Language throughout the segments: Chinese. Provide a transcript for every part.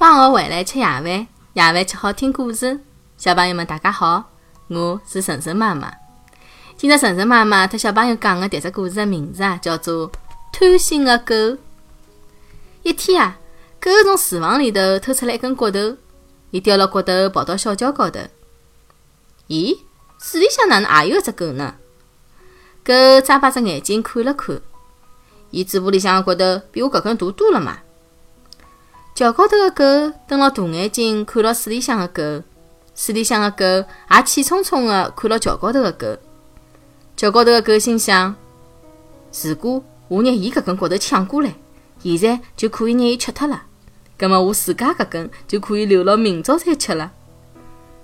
放学回来吃夜饭，夜饭吃好听故事。小朋友们，大家好，我是晨晨妈妈。今朝晨晨妈妈和小朋友讲的迭只故事的名字啊，叫做《贪心的狗》。一天啊，狗从厨房里头偷出来一根骨头，伊叼了骨头跑到小桥高头。咦，水里向哪能也有一只狗呢？狗眨巴着眼睛看了看，伊嘴巴里向的骨头比我搿根大多了嘛。桥高头的狗瞪牢大眼睛看牢水里向的狗，水里向的狗也气冲冲地看牢桥高头的狗。桥高头的狗心想：如果我拿伊搿根骨头抢过来，现在就可以拿伊吃脱了。葛末我自家搿根就可以留牢明朝再吃了。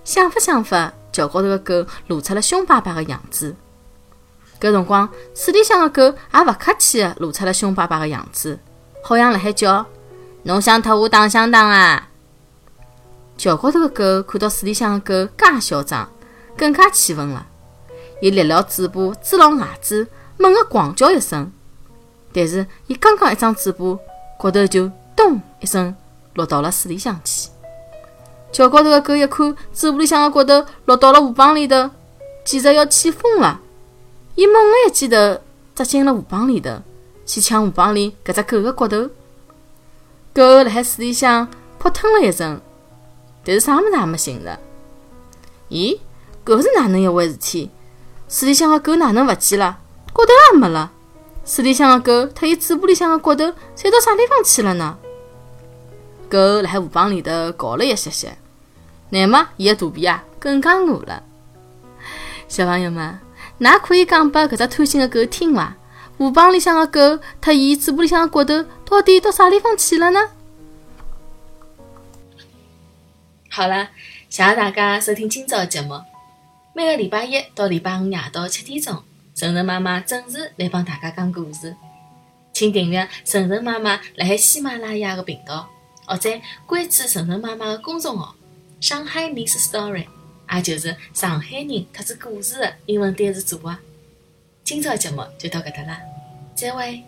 想法想法，桥高头的狗露出了凶巴巴的样子。搿辰光，水里向的狗也勿客气地露出了凶巴巴的样子，好像辣海叫。侬想脱我打相打啊？桥高头的狗看到水里向的狗介嚣张，更加气愤了。伊咧了嘴巴，支牢牙齿，猛地狂叫一声。但是，伊刚刚一张嘴巴，骨头就咚一声落到了水里向去。桥高头的狗一看，嘴巴里向的骨头落到了河浜里头，简直要气疯了。伊猛地一记头扎进了河浜里头，去抢河浜里搿只狗的骨头。狗辣海水里向扑腾了一阵，但是啥物事也没寻着。咦，搿是哪能一回事体？水里向的狗哪能勿见了？骨头也没了。水里向的狗特伊嘴巴里向的骨头侪到啥地方去了呢？狗辣海河浜里头搞了一歇歇，乃末伊的肚皮啊更加饿了。小朋友们，㑚可以讲拨搿只贪心的狗听伐？河浜里向的狗，特伊嘴巴里向的骨头，到底到啥地方去了呢？好了，谢谢大家收听今朝的节目。每个礼拜一到礼拜五夜到七点钟，晨晨妈妈准时来帮大家讲故事。请订阅晨晨妈妈辣海喜马拉雅的频道，或者关注晨晨妈妈的公众号“上海 Miss Story”，也就是上海人特指故事的英文单词组合。今朝节目就到搿搭啦，再会。